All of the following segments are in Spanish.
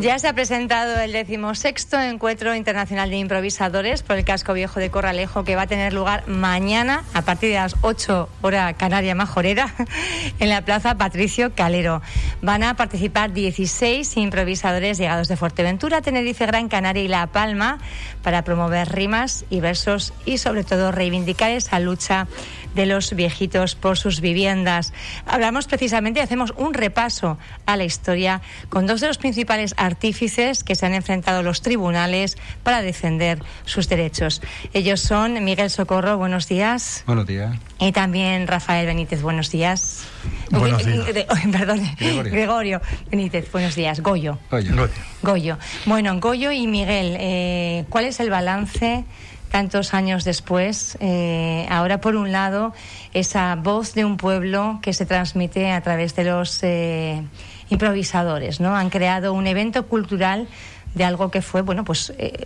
Ya se ha presentado el decimosexto Encuentro Internacional de Improvisadores por el Casco Viejo de Corralejo, que va a tener lugar mañana a partir de las 8 hora canaria majorera en la Plaza Patricio Calero. Van a participar 16 improvisadores llegados de Fuerteventura, Tenerife, Gran Canaria y La Palma para promover rimas y versos y sobre todo reivindicar esa lucha de los viejitos por sus viviendas. Hablamos precisamente y hacemos un repaso a la historia con dos de los principales artífices que se han enfrentado a los tribunales para defender sus derechos. Ellos son Miguel Socorro, buenos días. Buenos días. Y también Rafael Benítez, buenos días. Buenos días. perdón, Gregorio. Benítez, buenos días. Goyo. Goyo. Goyo. Bueno, Goyo y Miguel, eh, ¿cuál es el balance? tantos años después, eh, ahora por un lado, esa voz de un pueblo que se transmite a través de los eh, improvisadores, ¿no? Han creado un evento cultural de algo que fue, bueno, pues eh,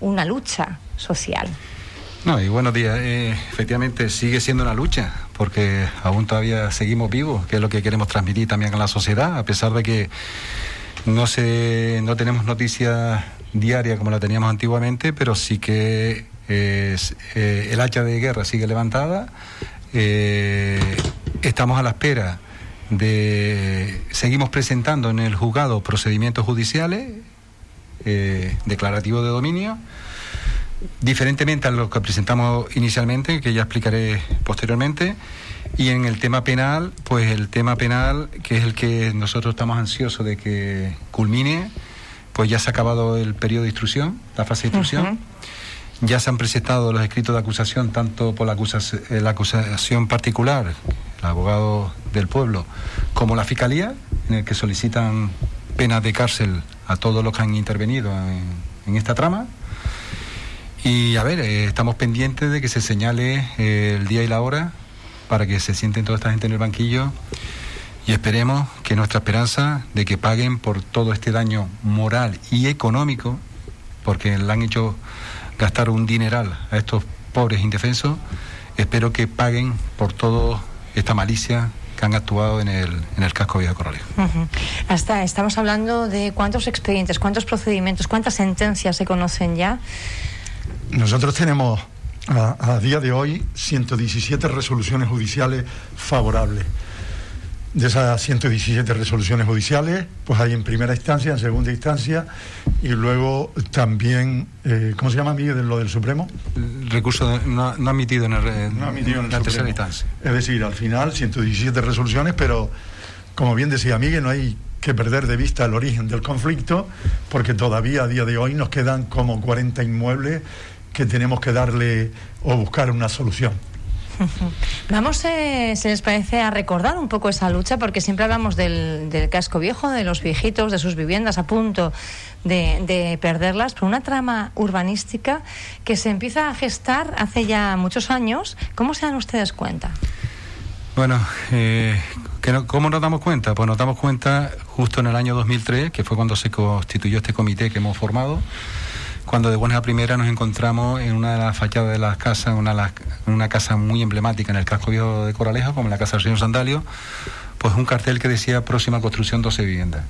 una lucha social. No, y buenos días. efectivamente, sigue siendo una lucha, porque aún todavía seguimos vivos, que es lo que queremos transmitir también a la sociedad, a pesar de que no, se, no tenemos noticias diarias como la teníamos antiguamente, pero sí que eh, el hacha de guerra sigue levantada. Eh, estamos a la espera de. Seguimos presentando en el juzgado procedimientos judiciales eh, declarativos de dominio, diferentemente a los que presentamos inicialmente, que ya explicaré posteriormente. Y en el tema penal, pues el tema penal, que es el que nosotros estamos ansiosos de que culmine, pues ya se ha acabado el periodo de instrucción, la fase de instrucción. Ya se han presentado los escritos de acusación tanto por la acusación, la acusación particular, el abogado del pueblo, como la fiscalía, en el que solicitan penas de cárcel a todos los que han intervenido en, esta trama. Y a ver, eh, estamos pendientes de que se señale eh, el día y la hora para que se sienten toda esta gente en el banquillo y esperemos que nuestra esperanza de que paguen por todo este daño moral y económico, porque le han hecho gastar un dineral a estos pobres indefensos, espero que paguen por toda esta malicia que han actuado en el, en el casco Viejo Corralejo. Hasta estamos hablando de cuántos expedientes, cuántos procedimientos, cuántas sentencias se conocen ya. Nosotros tenemos a, a día de hoy 117 resoluciones judiciales favorables de esas 117 resoluciones judiciales, pues hay en primera instancia, en segunda instancia y luego también, eh, ¿cómo se llama, Miguel, de lo del Supremo? El recurso no, ha admitido en, el, no admitido en, la tercera instancia. Es decir, al final 117 resoluciones, pero como bien decía Miguel, no hay que perder de vista el origen del conflicto, porque todavía a día de hoy nos quedan como 40 inmuebles que tenemos que darle o buscar una solución. Vamos, eh, se les parece, a recordar un poco esa lucha, porque siempre hablamos del, casco viejo, de los viejitos, de sus viviendas a punto de, perderlas, por una trama urbanística que se empieza a gestar hace ya muchos años. ¿Cómo se dan ustedes cuenta? Bueno, eh, ¿cómo nos damos cuenta? Pues nos damos cuenta justo en el año 2003, que fue cuando se constituyó este comité que hemos formado cuando de buenas a primera nos encontramos en una de las fachadas de las casas, una, una casa muy emblemática en el casco viejo de Coralejo, como en la casa del señor Sandalio, pues un cartel que decía próxima construcción 12 viviendas.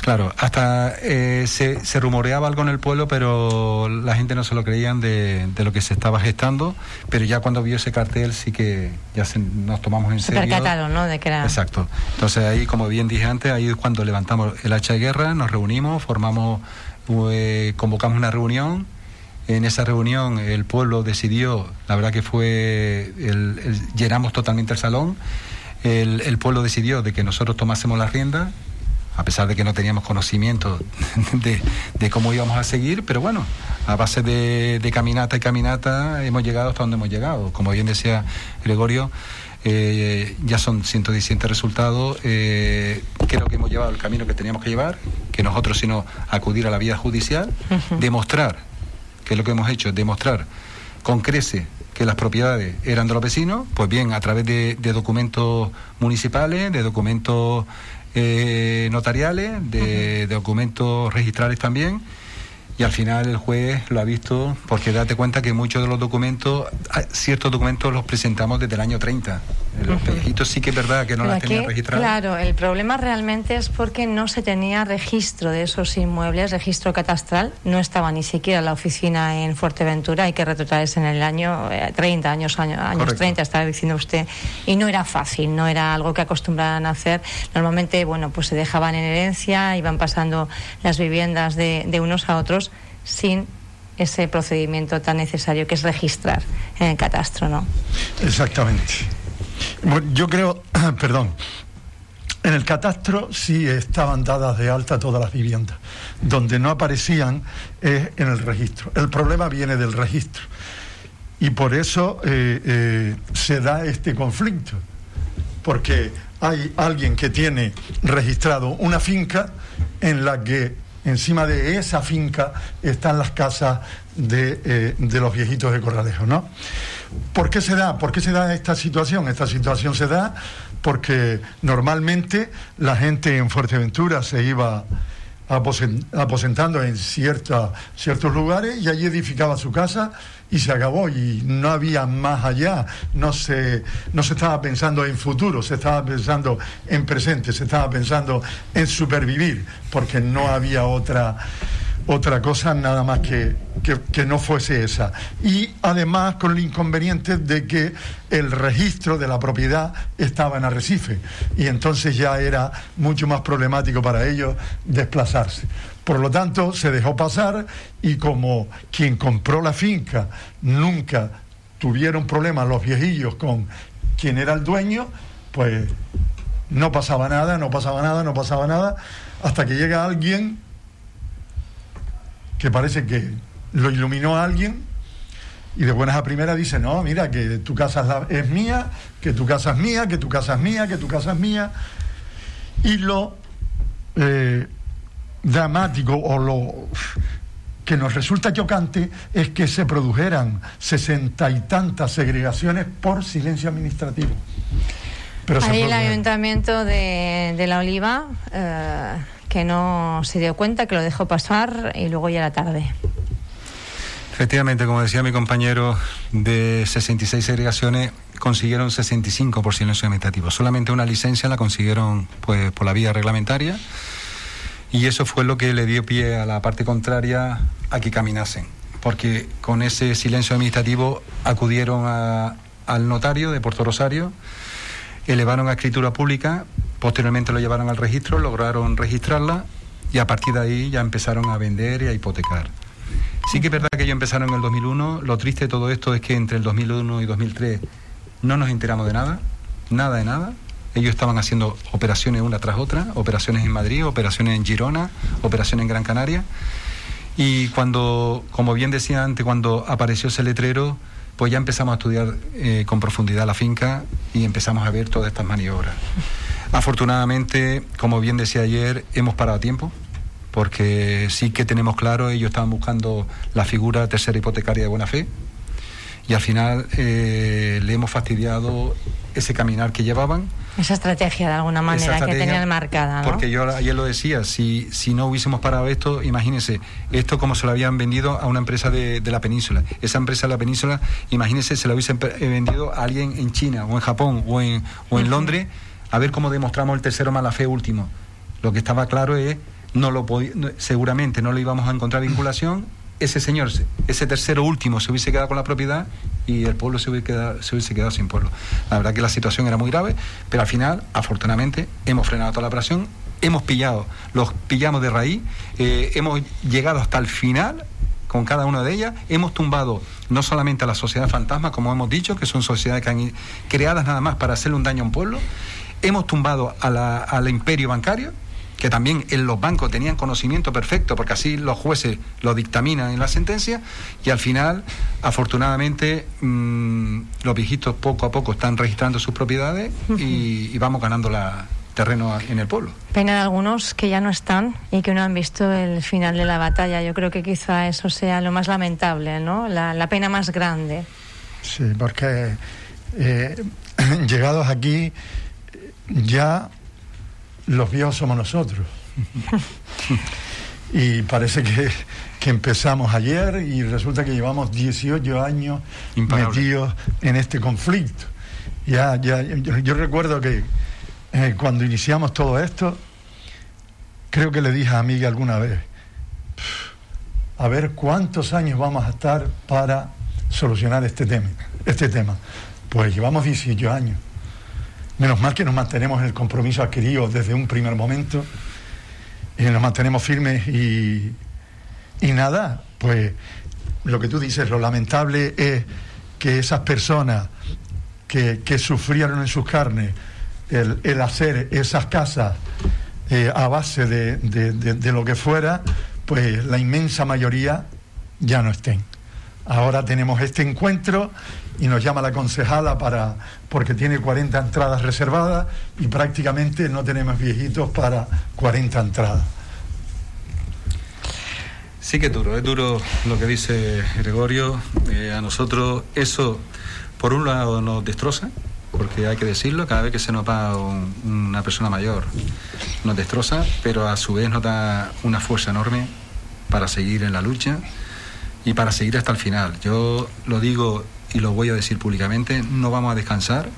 Claro, hasta eh, se, rumoreaba algo en el pueblo, pero la gente no se lo creían de, lo que se estaba gestando. Pero ya cuando vio ese cartel, sí que ya nos tomamos en serio. Percataron, ¿no? De que era... Exacto. Entonces ahí, como bien dije antes, ahí es cuando levantamos el hacha de guerra, nos reunimos, formamos pues, convocamos una reunión. En esa reunión el pueblo decidió, la verdad que fue, llenamos totalmente el salón, el, pueblo decidió de que nosotros tomásemos la rienda, a pesar de que no teníamos conocimiento de, cómo íbamos a seguir, pero bueno, a base de, caminata y caminata hemos llegado hasta donde hemos llegado. Como bien decía Gregorio, eh, ya son 117 resultados. Eh, creo que hemos llevado el camino que teníamos que llevar, que nosotros sino acudir a la vía judicial, demostrar, que es lo que hemos hecho, demostrar con crece que las propiedades eran de los vecinos, pues bien, a través de, documentos municipales, de documentos eh, notariales, de, documentos registrales también, y al final el juez lo ha visto porque date cuenta que muchos de los documentos, ah, ciertos documentos los presentamos desde el año 30. Los pellejitos sí que es verdad que no las tenían registradas. Claro, el problema realmente es porque no se tenía registro de esos inmuebles, registro catastral, no estaba ni siquiera la oficina en Fuerteventura, hay que retrotraerse en el año 30, eh, años, años, años 30, estaba diciendo usted, y no era fácil, no era algo que acostumbraran a hacer. Normalmente, bueno, pues se dejaban en herencia, iban pasando las viviendas de, de unos a otros sin ese procedimiento tan necesario que es registrar en el catastro, ¿no? Exactamente. Yo creo, perdón, en el catastro sí estaban dadas de alta todas las viviendas. Donde no aparecían es en el registro. El problema viene del registro. Y por eso eh, eh, se da este conflicto. Porque hay alguien que tiene registrado una finca en la que encima de esa finca están las casas de, eh, de los viejitos de Corralejo, ¿no? ¿Por qué se da? ¿Por qué se da esta situación? Esta situación se da porque normalmente la gente en Fuerteventura se iba aposentando en cierta, ciertos lugares y allí edificaba su casa y se acabó. Y no había más allá, no se, no se estaba pensando en futuro, se estaba pensando en presente, se estaba pensando en supervivir, porque no había otra, otra cosa nada más que, que, no fuese esa. Y además con el inconveniente de que el registro de la propiedad estaba en Arrecife y entonces ya era mucho más problemático para ellos desplazarse. Por lo tanto, se dejó pasar y como quien compró la finca nunca tuvieron problemas los viejillos con quien era el dueño, pues no pasaba nada, no pasaba nada, no pasaba nada, hasta que llega alguien que parece que lo iluminó a alguien y de buenas a primeras dice, no, mira, que tu casa es, mía, que tu casa es mía, que tu casa es mía, que tu casa es mía. Y lo eh, dramático o lo que nos resulta chocante es que se produjeran sesenta y tantas segregaciones por silencio administrativo. Pero Ahí el ayuntamiento de, de La Oliva, eh, que no se dio cuenta, que lo dejó pasar y luego ya era tarde. Efectivamente, como decía mi compañero, de 66 segregaciones consiguieron 65 por silencio administrativo. Solamente una licencia la consiguieron pues, por la vía reglamentaria y eso fue lo que le dio pie a la parte contraria a que caminasen, porque con ese silencio administrativo acudieron al notario de Puerto Rosario, elevaron a escritura pública, posteriormente lo llevaron al registro, lograron registrarla y a partir de ahí ya empezaron a vender y a hipotecar. Sí que es verdad que ellos empezaron en el 2001, lo triste de todo esto es que entre el 2001 y 2003 no nos enteramos de nada, nada de nada, ellos estaban haciendo operaciones una tras otra, operaciones en Madrid, operaciones en Girona, operaciones en Gran Canaria. Y cuando, como bien decía antes, cuando apareció ese letrero, pues ya empezamos a estudiar eh, con profundidad la finca y empezamos a ver todas estas maniobras. Afortunadamente, como bien decía ayer, hemos parado a tiempo, porque sí que tenemos claro, ellos estaban buscando la figura tercera hipotecaria de buena fe, y al final eh, le hemos fastidiado ese caminar que llevaban. Esa estrategia de alguna manera que tenían marcada. ¿no? Porque yo ayer lo decía, si, si no hubiésemos parado esto, imagínense, esto como se lo habían vendido a una empresa de, la península. Esa empresa de la península, imagínense, se lo hubiesen eh, vendido a alguien en China o en Japón o en, o en Londres, a ver cómo demostramos el tercero mala fe último. Lo que estaba claro es, no lo seguramente no le íbamos a encontrar vinculación ese señor, ese tercero último, se hubiese quedado con la propiedad y el pueblo se hubiese, quedado, se hubiese quedado sin pueblo. La verdad que la situación era muy grave, pero al final, afortunadamente, hemos frenado toda la operación, hemos pillado, los pillamos de raíz, eh, hemos llegado hasta el final con cada una de ellas, hemos tumbado no solamente a la sociedad fantasma, como hemos dicho, que son sociedades que han, creadas nada más para hacerle un daño a un pueblo, hemos tumbado al imperio bancario, que también en los bancos tenían conocimiento perfecto, porque así los jueces lo dictaminan en la sentencia, y al final, afortunadamente, mm, los viejitos poco a poco están registrando sus propiedades y, vamos ganando la terreno en el pueblo. Pena algunos que ya no están y que no han visto el final de la batalla. Yo creo que quizá eso sea lo más lamentable, ¿no? La, pena más grande. Sí, porque eh, llegados aquí ya los viejos somos nosotros. y parece que, empezamos ayer y resulta que llevamos 18 años metidos en este conflicto. Ya, ya, yo, recuerdo que eh, cuando iniciamos todo esto, creo que le dije a Miguel alguna vez, a ver cuántos años vamos a estar para solucionar este tema. Este tema. Pues llevamos 18 años. Menos mal que nos mantenemos en el compromiso adquirido desde un primer momento y nos mantenemos firmes y, y nada, pues lo que tú dices, lo lamentable es que esas personas que, sufrieron en sus carnes el, hacer esas casas eh, a base de, de lo que fuera, pues la inmensa mayoría ya no estén. Ahora tenemos este encuentro y nos llama la concejala para porque tiene 40 entradas reservadas y prácticamente no tenemos viejitos para 40 entradas. Sí que es duro, es duro lo que dice Gregorio. Eh, a nosotros eso, por un lado, nos destroza, porque hay que decirlo, cada vez que se nos va una persona mayor, nos destroza, pero a su vez nos da una fuerza enorme para seguir en la lucha y para seguir hasta el final. Yo lo digo y lo voy a decir públicamente, no vamos a descansar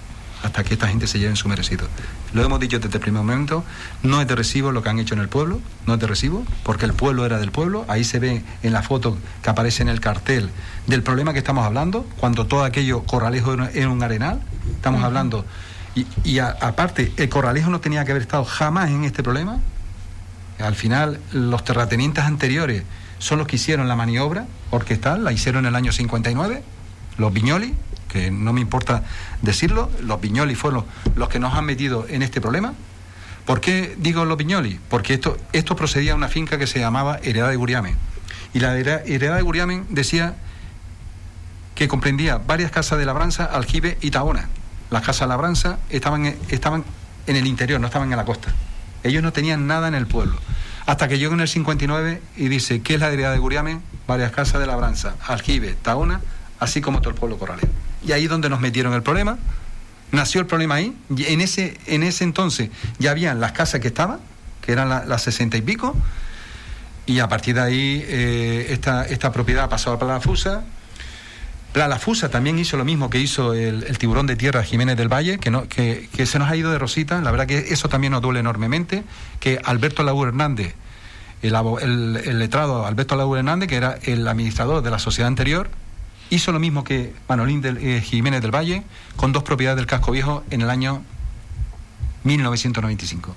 hasta que esta gente se lleve su merecido. Lo hemos dicho desde el primer momento, no es de recibo lo que han hecho en el pueblo, no es de recibo, porque el pueblo era del pueblo, ahí se ve en la foto que aparece en el cartel del problema que estamos hablando, cuando todo aquello corralejo era un arenal, estamos hablando, y, aparte, el corralejo no tenía que haber estado jamás en este problema, al final los terratenientes anteriores son los que hicieron la maniobra orquestal, la hicieron en el año 59, los Viñoli, que no me importa decirlo, los Viñoli fueron los que nos han metido en este problema. ¿Por qué digo los Viñoli? Porque esto, esto procedía a una finca que se llamaba Heredad de Guriamen. Y la Heredad de Guriamen decía que comprendía varias casas de labranza, aljibe y taona. Las casas de labranza estaban, estaban en el interior, no estaban en la costa. Ellos no tenían nada en el pueblo. Hasta que llegó en el 59 y dice, ¿qué es la heredad de Guriamen? Varias casas de labranza, aljibe, taona así como todo el pueblo corralero. Y ahí es donde nos metieron el problema. Nació el problema ahí. En ese, en ese entonces ya habían las casas que estaban, que eran las sesenta y pico, y a partir de ahí eh, esta, esta propiedad pasó a la Fusa. La Fusa también hizo lo mismo que hizo el, tiburón de tierra Jiménez del Valle, que, no, que, se nos ha ido de Rosita. La verdad que eso también nos duele enormemente. Que Alberto Laúr Hernández, el, el, el letrado Alberto Laúr Hernández, que era el administrador de la sociedad anterior, Hizo lo mismo que Manolín eh, Jiménez del Valle con dos propiedades del casco viejo en el año 1995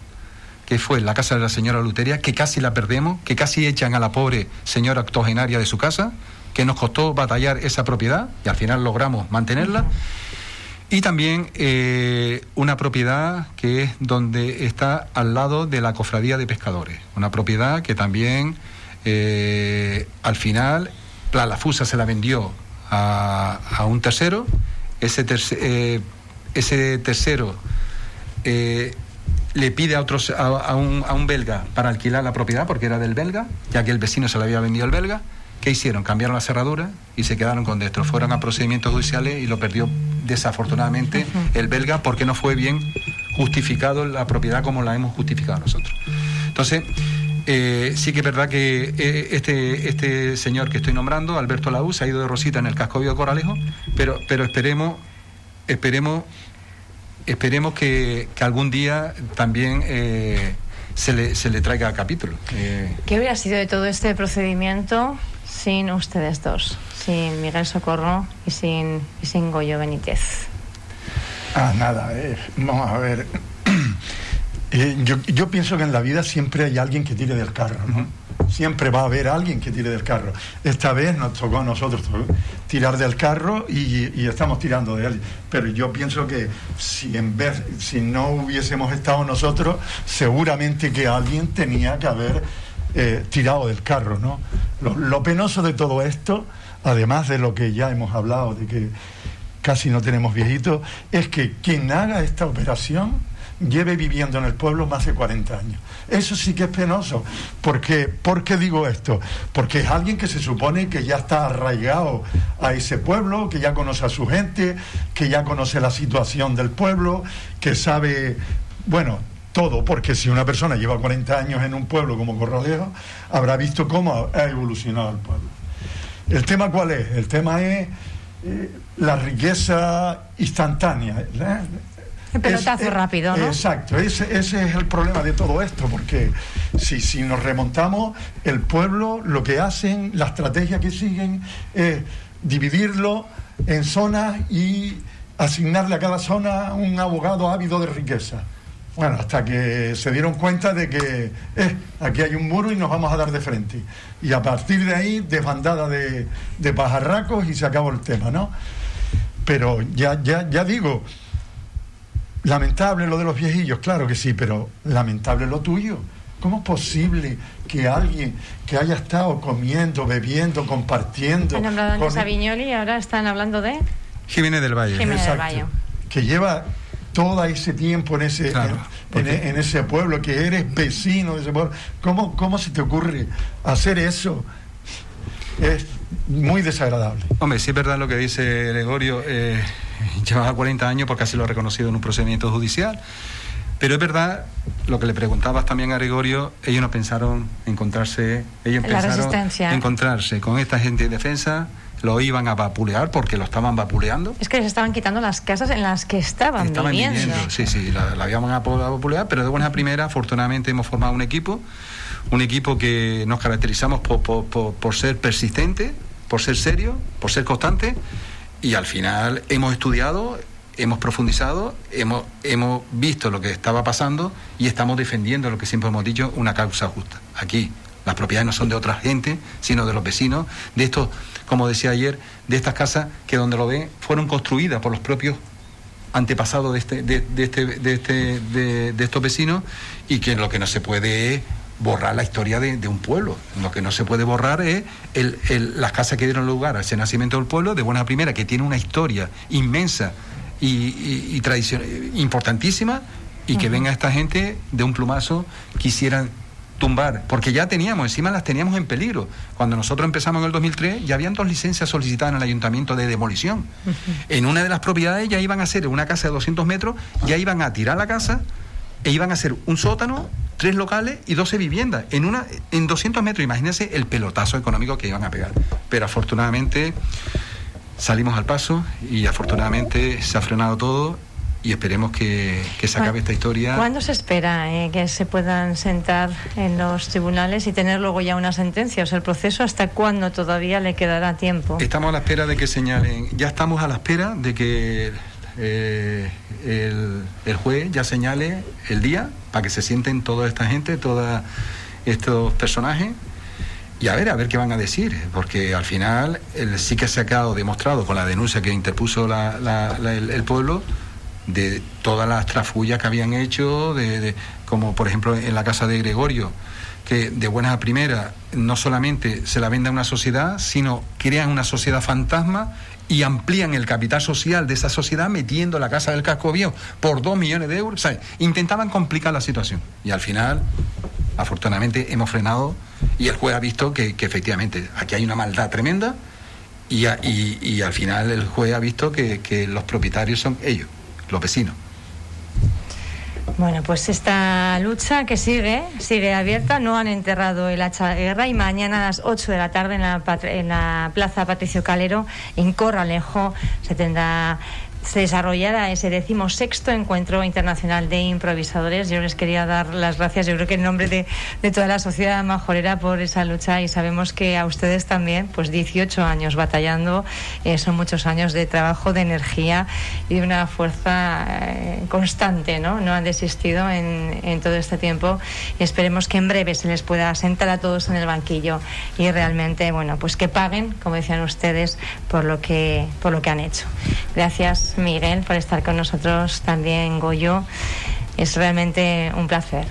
que fue la casa de la señora Luteria, que casi la perdemos, que casi echan a la pobre señora octogenaria de su casa, que nos costó batallar esa propiedad y al final logramos mantenerla. Y también eh, una propiedad que es donde está al lado de la cofradía de pescadores, una propiedad que también eh, al final la Fusa se la vendió a, un tercero, ese, eh, ese tercero eh, le pide a, otros, a, un, a un belga para alquilar la propiedad, porque era del belga, ya que el vecino se la había vendido al belga. ¿Qué hicieron? Cambiaron la cerradura y se quedaron con dentro. Fueron a procedimientos judiciales y lo perdió desafortunadamente el belga porque no fue bien justificado la propiedad como la hemos justificado nosotros. Entonces, eh, sí que es verdad que eh, este, este señor que estoy nombrando, Alberto Laúz, ha ido de Rosita en el casco de Coralejo, pero, pero esperemos, esperemos, esperemos que, algún día también eh, se, le, se le traiga capítulo. ¿Qué hubiera sido de todo este procedimiento sin ustedes dos? Sin Miguel Socorro y sin, y sin Goyo Benítez. Ah, nada, vamos a ver. Eh, yo, yo, pienso que en la vida siempre hay alguien que tire del carro, ¿no? Siempre va a haber alguien que tire del carro. Esta vez nos tocó a nosotros tirar del carro y, estamos tirando de él. Pero yo pienso que si en vez, si no hubiésemos estado nosotros, seguramente que alguien tenía que haber eh, tirado del carro, ¿no? Lo, lo penoso de todo esto, además de lo que ya hemos hablado, de que casi no tenemos viejitos, es que quien haga esta operación lleve viviendo en el pueblo más de 40 años. Eso sí que es penoso. ¿Por qué? ¿Por qué digo esto? Porque es alguien que se supone que ya está arraigado a ese pueblo, que ya conoce a su gente, que ya conoce la situación del pueblo, que sabe, bueno, todo, porque si una persona lleva 40 años en un pueblo como Corralejo, habrá visto cómo ha evolucionado el pueblo. ¿El tema cuál es? El tema es eh, la riqueza instantánea. ¿eh? El pelotazo rápido, ¿no? Exacto, ese, es el problema de todo esto, porque si, si nos remontamos, el pueblo lo que hacen, la estrategia que siguen es dividirlo en zonas y asignarle a cada zona un abogado ávido de riqueza. Bueno, hasta que se dieron cuenta de que eh, aquí hay un muro y nos vamos a dar de frente. Y a partir de ahí, desbandada de, de pajarracos y se acabó el tema, ¿no? Pero ya, ya, ya digo, lamentable lo de los viejillos, claro que sí, pero lamentable lo tuyo. ¿Cómo es posible que alguien que haya estado comiendo, bebiendo, compartiendo... Han hablado de Sabiñoli y ahora están hablando de... Jiménez del Valle. Jiménez del Valle. Que lleva todo ese tiempo en ese, en, ese pueblo, que eres vecino de ese pueblo. ¿Cómo, ¿Cómo se te ocurre hacer eso? Es muy desagradable. Hombre, sí es verdad lo que dice Gregorio. Eh, llevaba 40 años porque así lo ha reconocido en un procedimiento judicial. Pero es verdad, lo que le preguntabas también a Gregorio, ellos no pensaron encontrarse, ellos pensaron encontrarse con esta gente de defensa, lo iban a vapulear porque lo estaban vapuleando. Es que les estaban quitando las casas en las que estaban, estaban viviendo. Sí, sí, la, la habían a vapulear, pero de buena primera, afortunadamente hemos formado un equipo, un equipo que nos caracterizamos por, por, por, ser persistente, por ser serio, por ser constante, y al final hemos estudiado, hemos profundizado, hemos, hemos visto lo que estaba pasando y estamos defendiendo lo que siempre hemos dicho, una causa justa. Aquí las propiedades no son de otra gente, sino de los vecinos, de estos como decía ayer, de estas casas que donde lo ve fueron construidas por los propios antepasados de, este, de, este, de, este, de, estos vecinos y que lo que no se puede es borrar la historia de, un pueblo. Lo que no se puede borrar es las casas que dieron lugar a ese nacimiento del pueblo, de buena primera, que tiene una historia inmensa y, y, importantísima, y que venga esta gente de un plumazo, quisieran tumbar, porque ya teníamos, encima las teníamos en peligro. Cuando nosotros empezamos en el 2003, ya habían dos licencias solicitadas en el ayuntamiento de demolición. En una de las propiedades ya iban a hacer una casa de 200 metros, ya iban a tirar la casa e iban a hacer un sótano, tres locales y 12 viviendas. En, una, en 200 metros, imagínense el pelotazo económico que iban a pegar. Pero afortunadamente salimos al paso y afortunadamente se ha frenado todo y esperemos que, se acabe esta historia. ¿Cuándo se espera eh, que se puedan sentar en los tribunales y tener luego ya una sentencia? O sea, el proceso, ¿hasta cuándo todavía le quedará tiempo? Estamos a la espera de que señalen, ya estamos a la espera de que eh, el, juez ya señale el día para que se sienten toda esta gente, todos estos personajes. Y a ver, a ver qué van a decir, porque al final sí que se ha quedado demostrado con la denuncia que interpuso el pueblo, de todas las trafullas que habían hecho, de, como por ejemplo en la casa de Gregorio, que de buenas a primeras no solamente se la vende a una sociedad, sino crean una sociedad fantasma y amplían el capital social de esa sociedad metiendo la casa del casco viejo por dos millones de euros. intentaban complicar la situación y al final, afortunadamente, hemos frenado y el juez ha visto que, efectivamente aquí hay una maldad tremenda y, y, al final el juez ha visto que los propietarios son ellos los vecinos. Bueno, pues esta lucha que sigue, sigue abierta, no han enterrado el hacha de guerra y mañana a las 8 de la tarde en la, en la Plaza Patricio Calero, en Corralejo, se tendrá se desarrollara ese decimosexto encuentro internacional de improvisadores. Yo les quería dar las gracias, yo creo que en nombre de, de, toda la sociedad majorera por esa lucha y sabemos que a ustedes también, pues 18 años batallando, eh, son muchos años de trabajo, de energía y de una fuerza eh, constante, ¿no? No han desistido en, todo este tiempo y esperemos que en breve se les pueda sentar a todos en el banquillo y realmente, bueno, pues que paguen, como decían ustedes, por lo que, por lo que han hecho. Gracias. Miguel, por estar con nosotros, también Goyo. Es realmente un placer.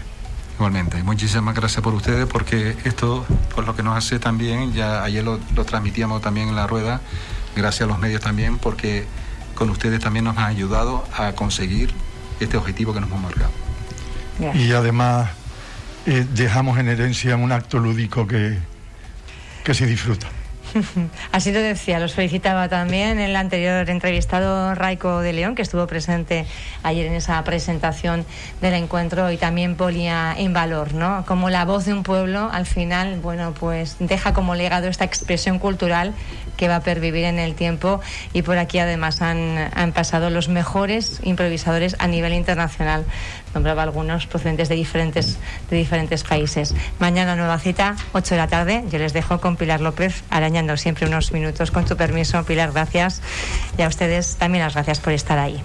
Igualmente, muchísimas gracias por ustedes porque esto, por lo que nos hace también, ya ayer lo, transmitíamos también en la rueda, gracias a los medios también, porque con ustedes también nos han ayudado a conseguir este objetivo que nos hemos marcado. Y además eh, dejamos en herencia un acto lúdico que, que se disfruta. Así lo decía, los felicitaba también el anterior entrevistado Raico de León, que estuvo presente ayer en esa presentación del encuentro y también ponía en valor, ¿no? Como la voz de un pueblo, al final, bueno, pues deja como legado esta expresión cultural que va a pervivir en el tiempo y por aquí además han, han pasado los mejores improvisadores a nivel internacional. Nombraba algunos procedentes de diferentes, de diferentes países. Mañana nueva cita, 8 de la tarde. Yo les dejo con Pilar López, arañando siempre unos minutos. Con tu permiso, Pilar, gracias. Y a ustedes también las gracias por estar ahí.